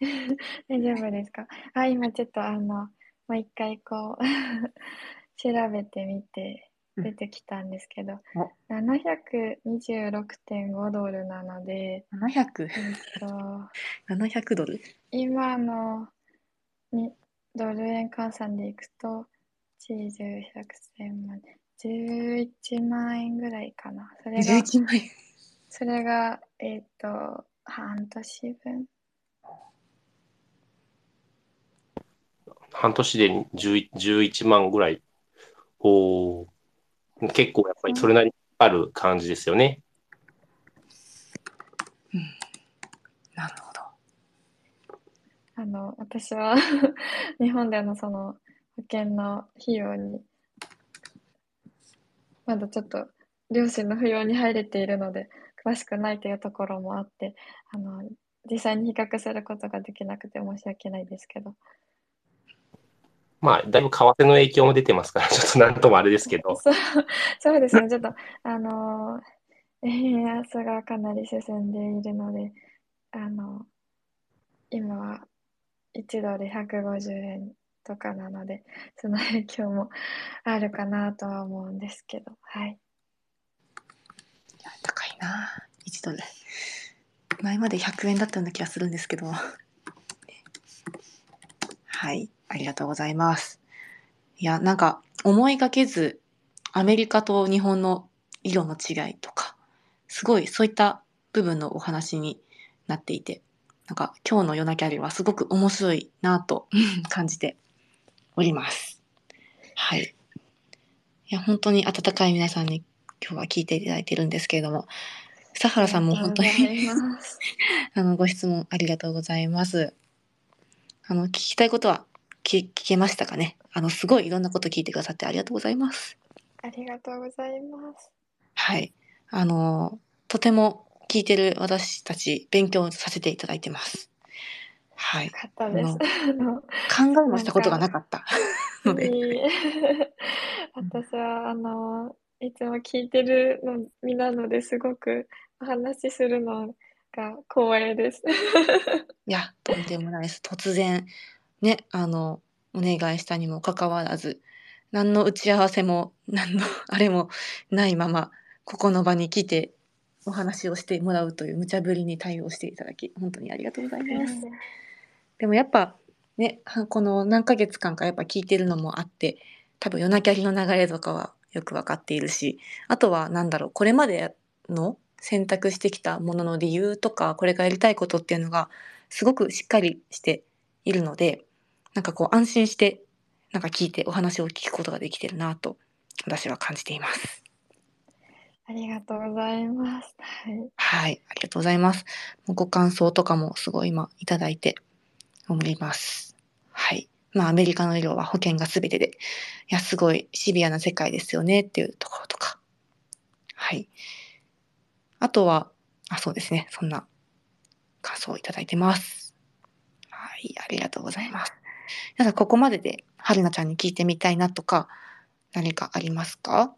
大丈夫ですか？あ、今ちょっとあの、もう一回こう、調べてみて出てきたんですけど、お726.5ドルなので、700、えっと、700ドル？今のにドル円換算でいくと、80、100、1000万、11万円ぐらいかな。それが、?11 万円。それが、えっと、半年分。半年で10 11万ぐらい。おー結構やっぱりそれなりにある感じですよね。なるほど。あの、私は 日本でのその保険の費用に、まだちょっと両親の扶養に入れているので、詳しくないというところもあって、あの、実際に比較することができなくて申し訳ないですけど。まあ、だいぶ為替の影響も出てますから、ちょっとなんともあれですけど。そう、そうですね。ちょっと、あの、円安がかなり進んでいるので、あの、今は1ドル150円とかなので、その影響もあるかなとは思うんですけど、はい。いや高いな1ドル前まで100円だったような気がするんですけど はいありがとうございますいやなんか思いがけずアメリカと日本の色の違いとかすごいそういった部分のお話になっていてなんか今日の「夜なきゃり」はすごく面白いなと感じておりますはいいや本当に温かい皆さんに今日は聞いていただいてるんですけれども、佐原さんも本当に。あのご質問ありがとうございます。あの聞きたいことは聞聞けましたかね？あのすごいいろんなこと聞いてくださってありがとうございます。ありがとうございます。はい、あのとても聞いてる私たち勉強させていただいてます。はい考えもしたことがなかった ので、私はあのいつも聞いてるの身なのですごくお話しするのが光栄です。いやとんでもないです。突然ねあのお願いしたにもかかわらず何の打ち合わせも何の あれもないままここの場に来てお話をしてもらうという無茶ぶりに対応していただき本当にありがとうございます。でもやっぱねはこの何ヶ月間かやっぱ聞いてるのもあって多分夜なきゃりの流れとかはよく分かっているしあとは何だろうこれまでの選択してきたものの理由とかこれがやりたいことっていうのがすごくしっかりしているのでなんかこう安心してなんか聞いてお話を聞くことができてるなと私は感じています。ありがとうございます。はい。はい、ありがとうございます。ご感想とかもすごい今いただいております。はい。まあアメリカの医療は保険が全てで、いや、すごいシビアな世界ですよねっていうところとか。はい。あとは、あ、そうですね。そんな感想をいただいてます。はい、ありがとうございます。皆さん、ここまでで春菜ちゃんに聞いてみたいなとか、何かありますか？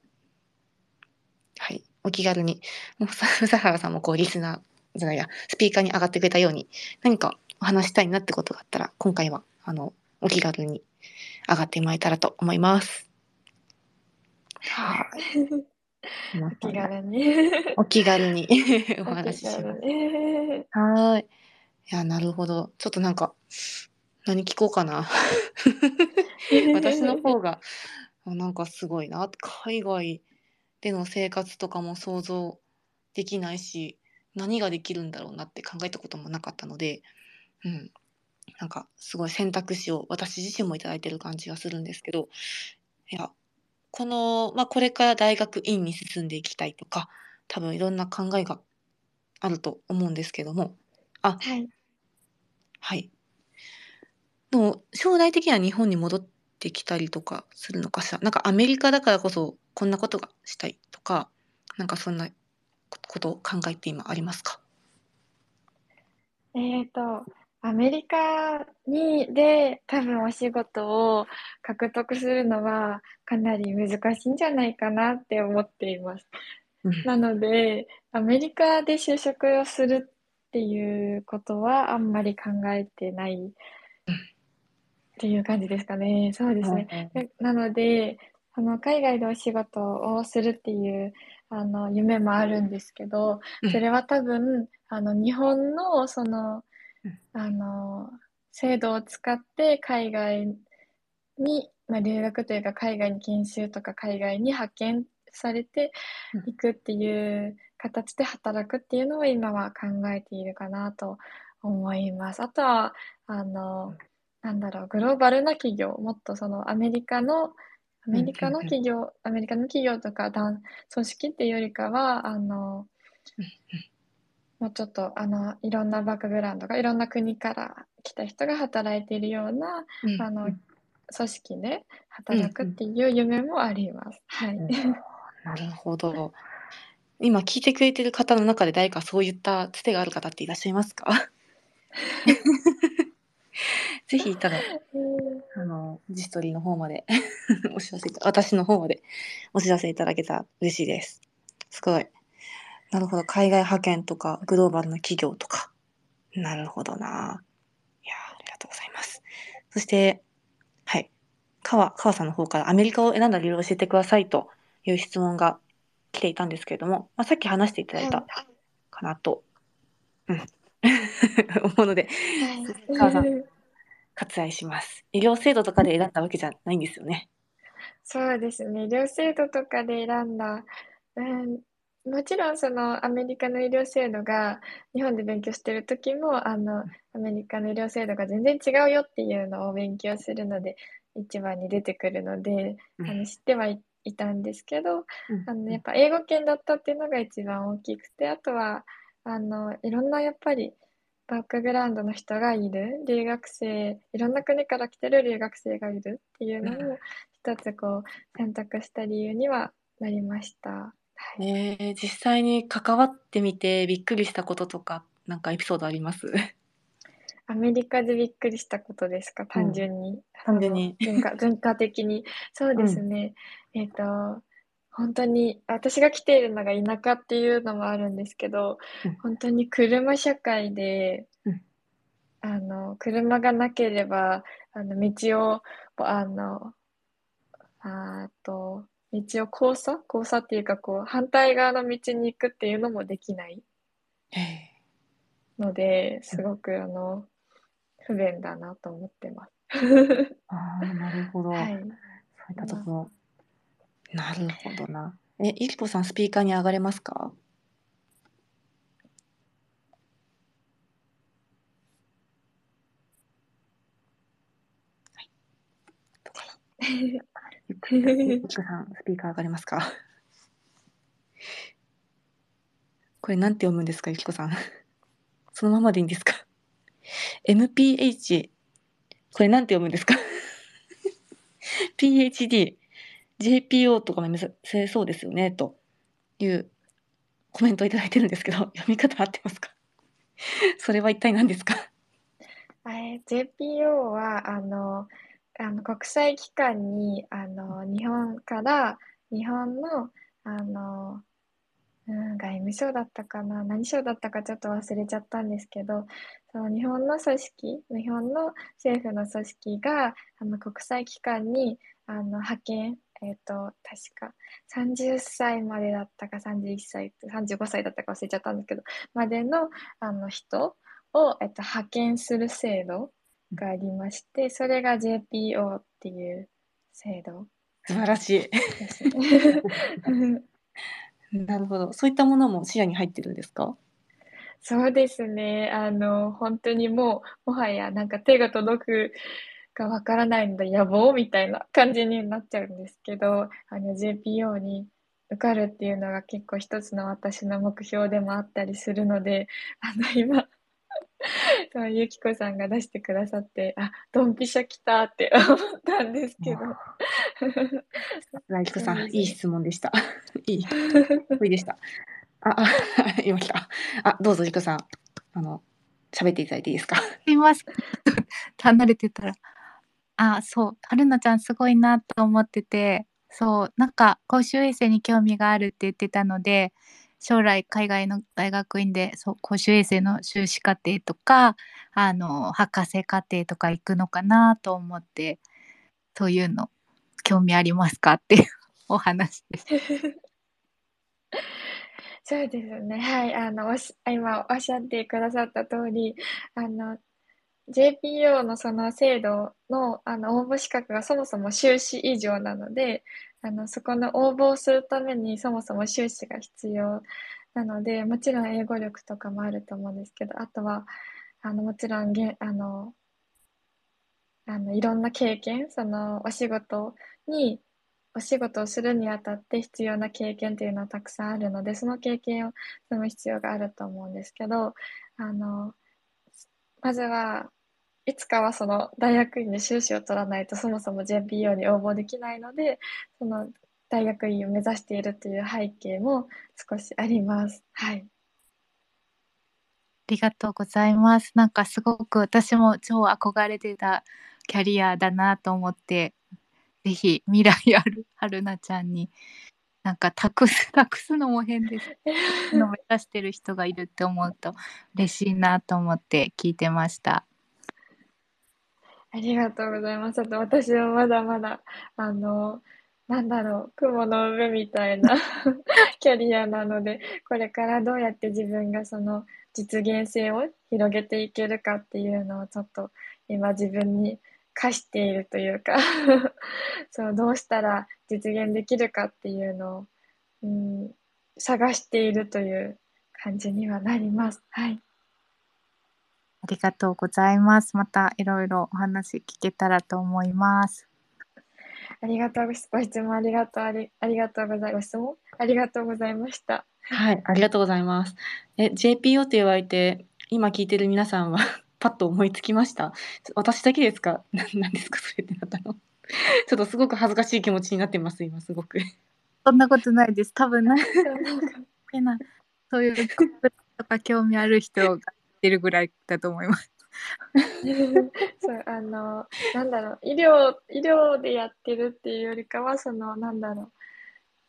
はい。お気軽に。もう、さ 佐原さんもこう、リスナーじゃないや、スピーカーに上がってくれたように、何かお話したいなってことがあったら、今回は、あの、お気軽に上がってもらえたらと思います。はい。お気軽に。お気軽にお お話しします。はーい。いや、なるほど。ちょっとなんか、何聞こうかな。私の方が、あなんかすごいな。海外での生活とかも想像できないし、何ができるんだろうなって考えたこともなかったので、うん。なんかすごい選択肢を私自身もいただいてる感じがするんですけど、いや、この、まあ、これから大学院に進んでいきたいとか、多分いろんな考えがあると思うんですけども、あ、はい。はい。でも将来的には日本に戻ってきたりとかするのかしら？なんかアメリカだからこそこんなことがしたいとか、なんかそんなことを考えて今ありますか？えっと、アメリカにで多分お仕事を獲得するのはかなり難しいんじゃないかなって思っています。うんなので、アメリカで就職をするっていうことはあんまり考えてないっていう感じですかね。そうですね。でなので、あの海外でお仕事をするっていうあの夢もあるんですけど、うんそれは多分あの日本のそのうんあの制度を使って海外に、まあ、留学というか海外に研修とか海外に派遣されていくっていう形で働くっていうのを今は考えているかなと思います。あとはあのなんだろうグローバルな企業もっとそのアメリカのアメリカの企業、アメリカの企業とか団組織っていうよりかはあのもうちょっとあのいろんなバックグラウンドがいろんな国から来た人が働いているようなうんあのうん組織で働くっていう夢もあります。はい。なるほど。今聞いてくれてる方の中で誰かそういったつてがある方っていらっしゃいますか？ぜひいたらあの、ジストリーの方まで お知らせ私の方までお知らせいただけたら嬉しいです。すごい。なるほど。海外派遣とか、グローバルな企業とか。なるほどな。いやー、ありがとうございます。そして、はい。川、川さんの方からアメリカを選んだ理由を教えてくださいという質問が来ていたんですけれども、まあ、さっき話していただいたかなと、うん。思うので、川さん割愛します。医療制度とかで選んだわけじゃないんですよね。そうですね。医療制度とかで選んだ、うん、もちろんそのアメリカの医療制度が日本で勉強してる時もあのアメリカの医療制度が全然違うよっていうのを勉強するので一番に出てくるので、うんあの知ってはい、いたんですけど、うん。あのやっぱ英語圏だったっていうのが一番大きくてあとはあのいろんなやっぱりバックグラウンドの人がいる。留学生いろんな国から来てる留学生がいるっていうのも一つこう選択した理由にはなりました。はい。えー、実際に関わってみてびっくりしたこととか、なんかエピソードあります？アメリカでびっくりしたことですか？単純に。単純に。文化 文化的に。そうですね。えっ、と、本当に、私が来ているのが田舎っていうのもあるんですけど、うん。本当に車社会で、うん。あの、車がなければ、あの、道を、あの、あーと、道を交差？交差っていうか、こう、反対側の道に行くっていうのもできないえ。ので、すごく、あの、不便だなと思ってます。ー、ああ、なるほど。はい。そういったところ。なるほどな。え、ゆきこさんスピーカーに上がれますか？はい。どうかな。ゆきこさんスピーカー上がれますか？これなんて読むんですか、ゆきこさん？そのままでいいんですか？？MPH これなんて読むんですか ?PhD、JPO とかも目指せそうですよねというコメントをいただいてるんですけど、読み方合ってますか？それは一体何ですか？え JPO はあのあの国際機関にあの日本から日本のあのうん、外務省だったかな、何省だったかちょっと忘れちゃったんですけど、その日本の組織、日本の政府の組織があの国際機関にあの派遣、えっ、ー、と、確か30歳までだったか31歳、35歳だったか忘れちゃったんですけど、までのあの人を、えっ、ー、と、派遣する制度がありまして、それが JPO っていう制度。素晴らしい。なるほど。そういったものも視野に入ってるんですか？そうですね。あの、本当にもう、もはやなんか手が届くかわからないので野望みたいな感じになっちゃうんですけど、あの JPO に受かるっていうのが結構一つの私の目標でもあったりするので、あの今ゆきこさんが出してくださって、あ、ドンピシャ来たって思ったんですけど。ライキコさん、いい質問でした。いい。いいでした。あ、あ、今来た。あ、どうぞ、ゆきこさん。あの、喋っていただいていいですか？すみません。離れてたら。あ、そう、春菜ちゃんすごいなと思ってて、そう、なんか公衆衛生に興味があるって言ってたので、将来海外の大学院でそう公衆衛生の修士課程とかあの博士課程とか行くのかなと思ってそういうの興味ありますか？っていうお話です。そうですね。はい。あの、おし今おっしゃってくださった通り、あの、JPO のその制度のあの応募資格がそもそも修士以上なので、あの、そこの応募をするためにそもそも修士が必要なので、もちろん英語力とかもあると思うんですけど、あとは、あの、もちろん、げあの、あの、いろんな経験、その、お仕事に、お仕事をするにあたって必要な経験っていうのはたくさんあるので、その経験を積む必要があると思うんですけど、あの、まずは、いつかはその大学院で修士を取らないとそもそも JPO に応募できないので、その大学院を目指しているという背景も少しあります。はい。ありがとうございます。なんかすごく私も超憧れてたキャリアだなと思って、ぜひ未来ある春菜ちゃんになんか託す 託すのも変ですの目指してる人がいるって思うと嬉しいなと思って聞いてました。ありがとうございます。あと私はまだまだ、あの、なんだろう、雲の上みたいな キャリアなので、これからどうやって自分がその実現性を広げていけるかっていうのをちょっと今自分に課しているというか そう、どうしたら実現できるかっていうのを、うん、探しているという感じにはなります。はい。ありがとうございます。またいろいろお話聞けたらと思います。ありがとうご質問ありがとうありありがとうございます。質問？ありがとうございました。はい、ありがとうございます。え、JPO って言われて、今聞いてる皆さんはパッと思いつきました。私だけですか？ななんですか？それってなったの？ちょっとすごく恥ずかしい気持ちになってます、今すごく。そんなことないです。多分なんかそういうとか興味ある人がってるぐらいだと思います。そうあのなんだろう医療医療でやってるっていうよりかはそのなんだろう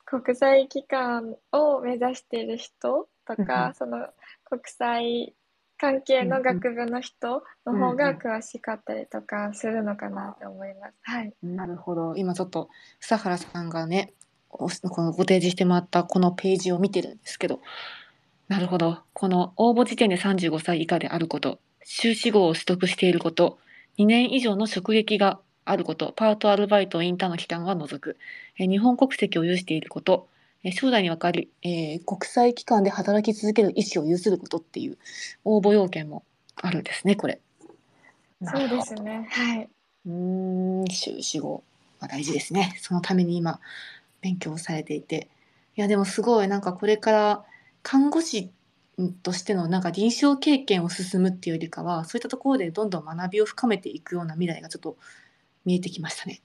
国際機関を目指している人とか、その国際関係の学部の人の方が詳しかったりとかするのかなと思います。はい。なるほど。今ちょっと佐原さんがね、このご提示してもらったこのページを見てるんですけど、なるほど。この応募時点で35歳以下であること、修士号を取得していること、2年以上の職歴があること、パート、アルバイト、インターンの期間は除く、えー日本国籍を有していること、えー将来にわかり、えー国際機関で働き続ける意思を有することっていう応募要件もあるんですね、これ。そうですね。はい。うーん、修士号は大事ですね。そのために今、勉強されていて。いや、でもすごい、なんかこれから看護師としてのなんか臨床経験を進むっていうよりかは、そういったところでどんどん学びを深めていくような未来がちょっと見えてきましたね。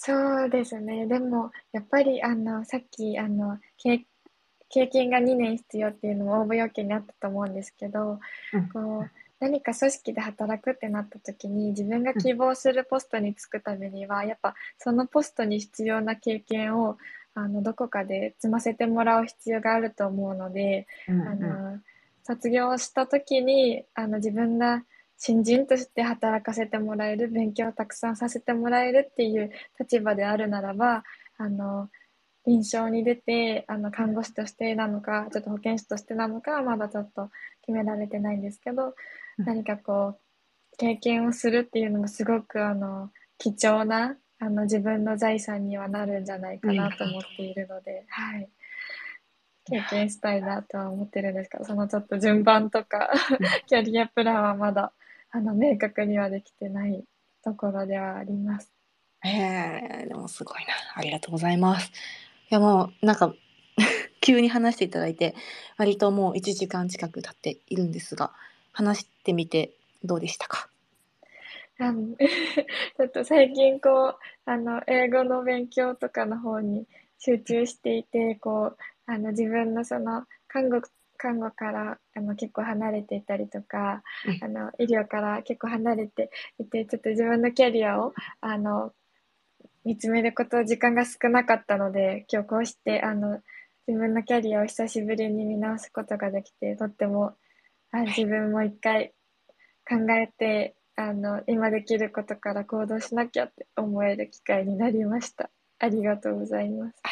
そうですね。でも、やっぱり、あの、さっき、あの、経経験が2年必要っていうのも応募要件にあったと思うんですけど、うんこう、何か組織で働くってなった時に、自分が希望するポストに就くためには、やっぱ、そのポストに必要な経験を、あの、どこかで積ませてもらう必要があると思うので、うんあの、卒業した時に、あの、自分が新人として働かせてもらえる、勉強をたくさんさせてもらえるっていう立場であるならば、あの、臨床に出て、あの、看護師としてなのか、ちょっと保健師としてなのかはまだちょっと決められてないんですけど、うん。何かこう、経験をするっていうのもすごく、あの、貴重な、あの、自分の財産にはなるんじゃないかなと思っているので、はい。経験したいなとは思ってるんですけど、そのちょっと順番とか、キャリアプランはまだ、あの、明確にはできてないところではあります。えー、でもすごいな。ありがとうございます。いやもうなんか 急に話していただいて割ともう1時間近く経っているんですが話してみてどうでしたか？あの ちょっと最近こう、あの、英語の勉強とかの方に集中していて、こう、あの、自分のその、看護、看護から、あの、結構離れていたりとか、うんあの、医療から結構離れていて、ちょっと自分のキャリアを、あの、見つめること、時間が少なかったので、今日こうして、あの、自分のキャリアを久しぶりに見直すことができて、とっても、あ自分も一回考えて、あの、今できることから行動しなきゃって思える機会になりました。ありがとうございます。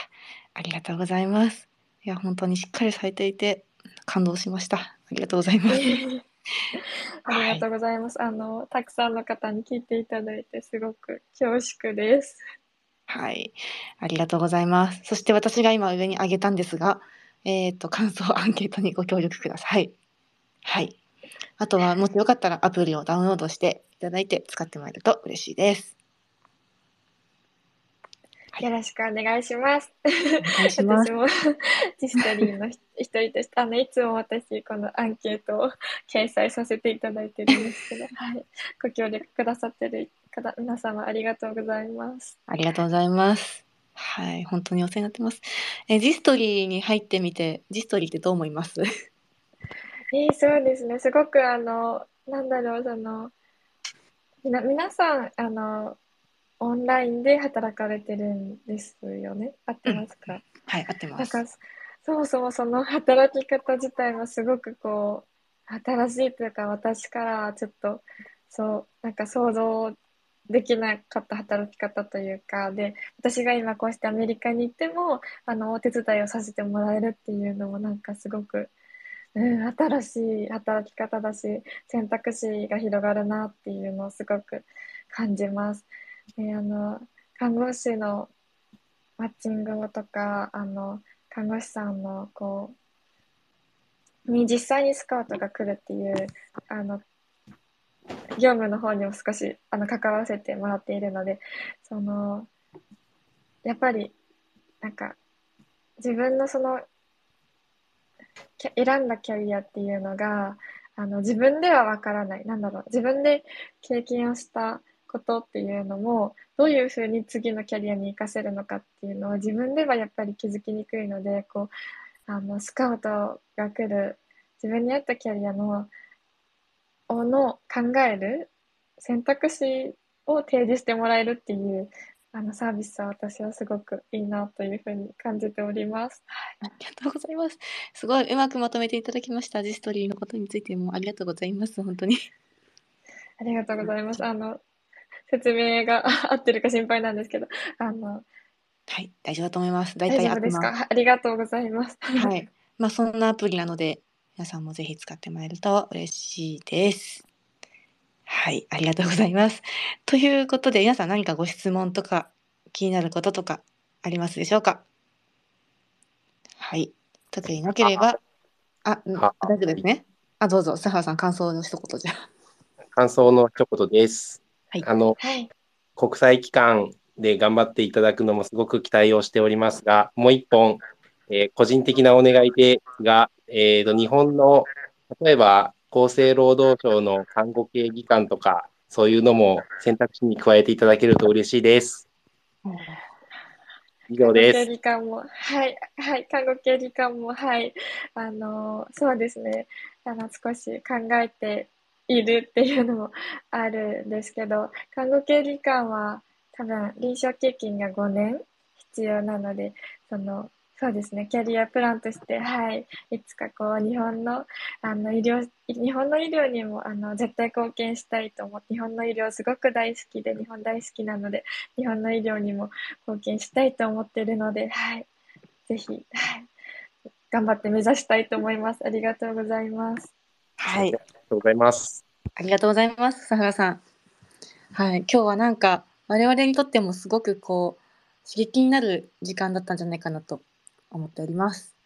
ありがとうございますいや本当にしっかりされていて感動しました。ありがとうございます。ありがとうございます。あの、たくさんの方に聞いていただいて、すごく恐縮です。はい。ありがとうございます。そして私が今上に上げたんですがえっ、と感想アンケートにご協力ください。はい。あとはもしよかったらアプリをダウンロードしていただいて使ってもらえると嬉しいです。はいよろしくお願いします。ます私もジストリーの一人として、あの、いつも私、このアンケートを掲載させていただいてるんですけど、はい。ご協力くださってる方、皆様ありがとうございます。ありがとうございます。はい、本当にお世話になってます。え、ジストリーに入ってみて、ジストリーってどう思います？えー、そうですね。すごくあの、なんだろう、その、みな、皆さん、あの、オンラインで働かれてるんですよね。合ってますか、はい、合ってます。なんか、そもそもその働き方自体もすごくこう、新しいというか、私からはちょっと、そう、なんか想像できなかった働き方というか、で、私が今こうしてアメリカに行っても、あの、お手伝いをさせてもらえるっていうのもなんかすごく、うん、新しい働き方だし、選択肢が広がるなっていうのをすごく感じます。で、あの、看護師のマッチングとか、あの、看護師さんの、こう、に実際にスカウトが来るっていう、あの、業務の方にも少し、あの、関わらせてもらっているので、その、やっぱり、なんか、自分のその、選んだキャリアっていうのが、あの、自分ではわからない。なんだろう。自分で経験をしたことっていうのも、どういうふうに次のキャリアに活かせるのかっていうのは自分ではやっぱり気づきにくいので、こう、あの、スカウトが来る、自分に合ったキャリアの、をの考える選択肢を提示してもらえるっていう、あの、サービスは私はすごくいいなというふうに感じております。ありがとうございます。すごいうまくまとめていただきました。ジストリーのことについてもありがとうございます。本当に。ありがとうございます。あの、説明が合ってるか心配なんですけど、あの、はい、大丈夫だと思います。大大丈夫体合ってまですか？ありがとうございます。す。はい。まあそんなアプリなので、皆さんもぜひ使ってもらえると嬉しいです。はい、ありがとうございます。ということで、皆さん何かご質問とか気になることとかありますでしょうか？はい、特になければ、あ、大丈夫ですね。あ、どうぞ、佐原さん、感想の一言じゃあ。感想の一言です。はいあの、はい。国際機関で頑張っていただくのもすごく期待をしておりますが、もう一本、えー個人的なお願いですが、えーと、日本の、例えば厚生労働省の看護系技官とか、そういうのも選択肢に加えていただけると嬉しいです。以上で看護系す。理科も、はい、はい、看護系理科も、はい、あの、そうですね、あの、少し考えているっていうのもあるんですけど、看護系理科は多分臨床経験が5年必要なので、その、そうですね、キャリアプランとして、はい、いつかこう、日本の、あの、医療、日本の医療にも、あの、絶対貢献したいと思って、日本の医療すごく大好きで、日本大好きなので、日本の医療にも貢献したいと思ってるので、はい、ぜひ、はい、頑張って目指したいと思います。ありがとうございます。はいありが、とうございます。ありがとうございます、佐原さん。はい、今日はなんか我々にとってもすごくこう刺激になる時間だったんじゃないかなと思っております。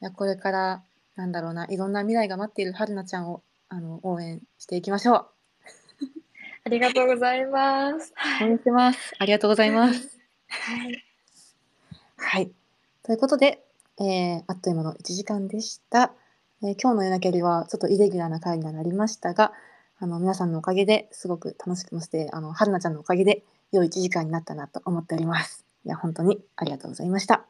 いやこれからなんだろうないろんな未来が待っている春菜ちゃんをあの応援していきましょう。ありがとうございます。応援してます。ありがとうございます。はい、はい。ということで、えーあっという間の1時間でした。えー今日の夜なきゃりはちょっとイレギュラーな回にはなりましたが、あの皆さんのおかげですごく楽しくもして、あの春菜ちゃんのおかげで良い1時間になったなと思っております。いや本当にありがとうございました。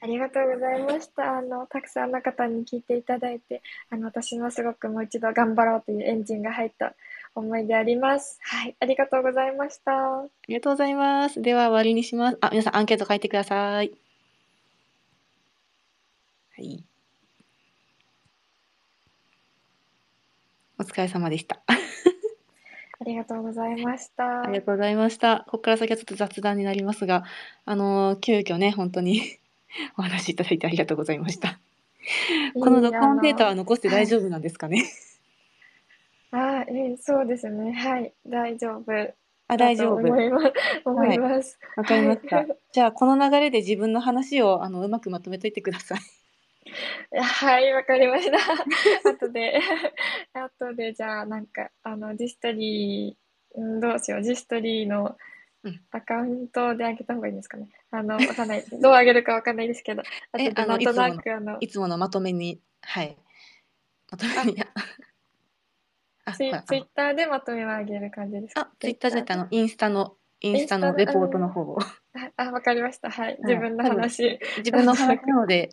ありがとうございました。あの、たくさんの方に聞いていただいて、あの、私もすごくもう一度頑張ろうというエンジンが入った思いであります。はい、ありがとうございました。ありがとうございます。では終わりにします。あ、皆さんアンケート書いてください。はい。お疲れ様でした。ありがとうございました。ありがとうございました。ここから先はちょっと雑談になりますが、あのー急遽ね、本当に お話しいただいてありがとうございました。この録音データは残して大丈夫なんですかね？あ、えーそうですね。はい、大丈夫だあ、大丈と夫。思います。思います。わかりましたはい。じゃあ、この流れで自分の話をあのうまくまとめといてください。はい、わかりました。後で、後で、じゃあ、なんか、あの、ジストリー、うんどうしよう、ジストリーのうんアカウントであげた方がいいんですかね。あの、わかんない。どうあげるかわかんないですけど、あのでなんとなく、あの、いつものまとめに、はい。まとめに、あ、ツイツイッターでまとめをあげる感じですか？あ、ツイッターじゃなくて、あの、インスタの、インスタのレポートの方を。あ、あわかりました。はい。自分の話。自分の話なので、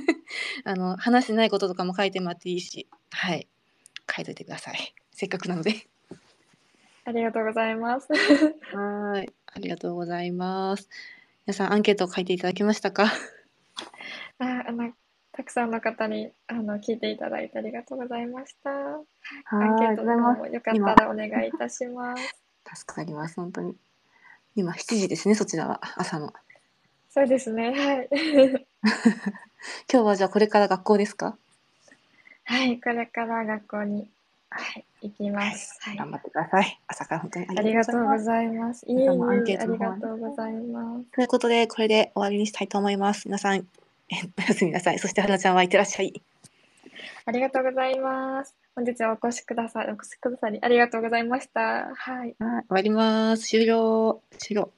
あの、話してないこととかも書いてもらっていいし、はい。書いといてください。せっかくなので。ありがとうございます。はい。ありがとうございます。皆さん、アンケートを書いていただけましたか？ああのたくさんの方にあの聞いていただいてありがとうございました。アンケートの方もよかったらお願いいたします。助かります、本当に。今、7時ですね、そちらは。朝の。そうですね。はい。今日はじゃあ、これから学校ですか？はい。これから学校に、はい、行きます。はい。頑張ってください。朝から本当にあありりがとうございます。い。い皆さんもアンケーありトの方がとうございます。ということで、これで終わりにしたいと思います。皆さん、え おやすみなさい。そして、はるなちゃんはいってらっしゃい。ありがとうございます。本日はお越しください、お越しくださりありがとうございました。はい。はい、終わります。終了。終了。